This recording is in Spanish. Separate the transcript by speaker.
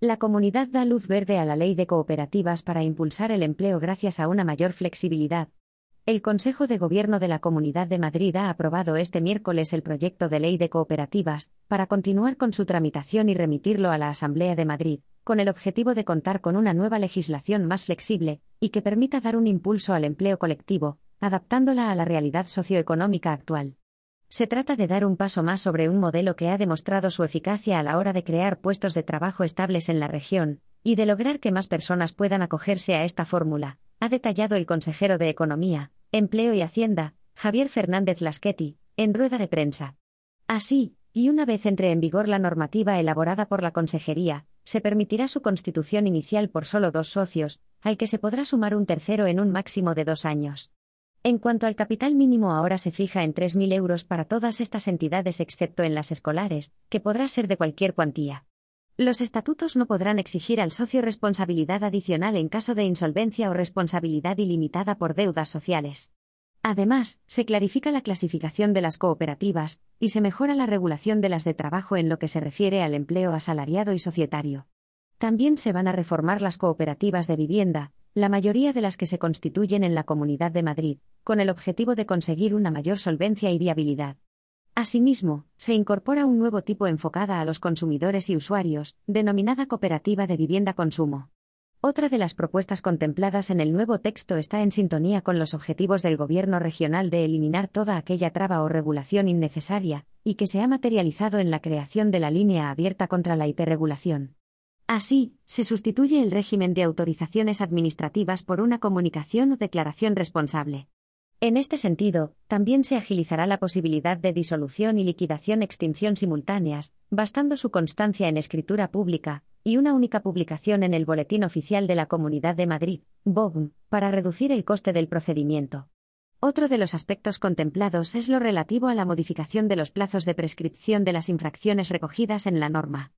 Speaker 1: La comunidad da luz verde a la ley de cooperativas para impulsar el empleo gracias a una mayor flexibilidad. El Consejo de Gobierno de la Comunidad de Madrid ha aprobado este miércoles el proyecto de ley de cooperativas, para continuar con su tramitación y remitirlo a la Asamblea de Madrid, con el objetivo de contar con una nueva legislación más flexible, y que permita dar un impulso al empleo colectivo, adaptándola a la realidad socioeconómica actual. Se trata de dar un paso más sobre un modelo que ha demostrado su eficacia a la hora de crear puestos de trabajo estables en la región, y de lograr que más personas puedan acogerse a esta fórmula, ha detallado el consejero de Economía, Empleo y Hacienda, Javier Fernández Lasqueti, en rueda de prensa. Así, y una vez entre en vigor la normativa elaborada por la Consejería, se permitirá su constitución inicial por solo dos socios, al que se podrá sumar un tercero en un máximo de dos años. En cuanto al capital mínimo ahora se fija en 3.000 euros para todas estas entidades excepto en las escolares, que podrá ser de cualquier cuantía. Los estatutos no podrán exigir al socio responsabilidad adicional en caso de insolvencia o responsabilidad ilimitada por deudas sociales. Además, se clarifica la clasificación de las cooperativas, y se mejora la regulación de las de trabajo en lo que se refiere al empleo asalariado y societario. También se van a reformar las cooperativas de vivienda, la mayoría de las que se constituyen en la Comunidad de Madrid, con el objetivo de conseguir una mayor solvencia y viabilidad. Asimismo, se incorpora un nuevo tipo enfocada a los consumidores y usuarios, denominada Cooperativa de Vivienda Consumo. Otra de las propuestas contempladas en el nuevo texto está en sintonía con los objetivos del Gobierno regional de eliminar toda aquella traba o regulación innecesaria, y que se ha materializado en la creación de la línea abierta contra la hiperregulación. Así, se sustituye el régimen de autorizaciones administrativas por una comunicación o declaración responsable. En este sentido, también se agilizará la posibilidad de disolución y liquidación-extinción simultáneas, bastando su constancia en escritura pública, y una única publicación en el Boletín Oficial de la Comunidad de Madrid, BOGM, para reducir el coste del procedimiento. Otro de los aspectos contemplados es lo relativo a la modificación de los plazos de prescripción de las infracciones recogidas en la norma.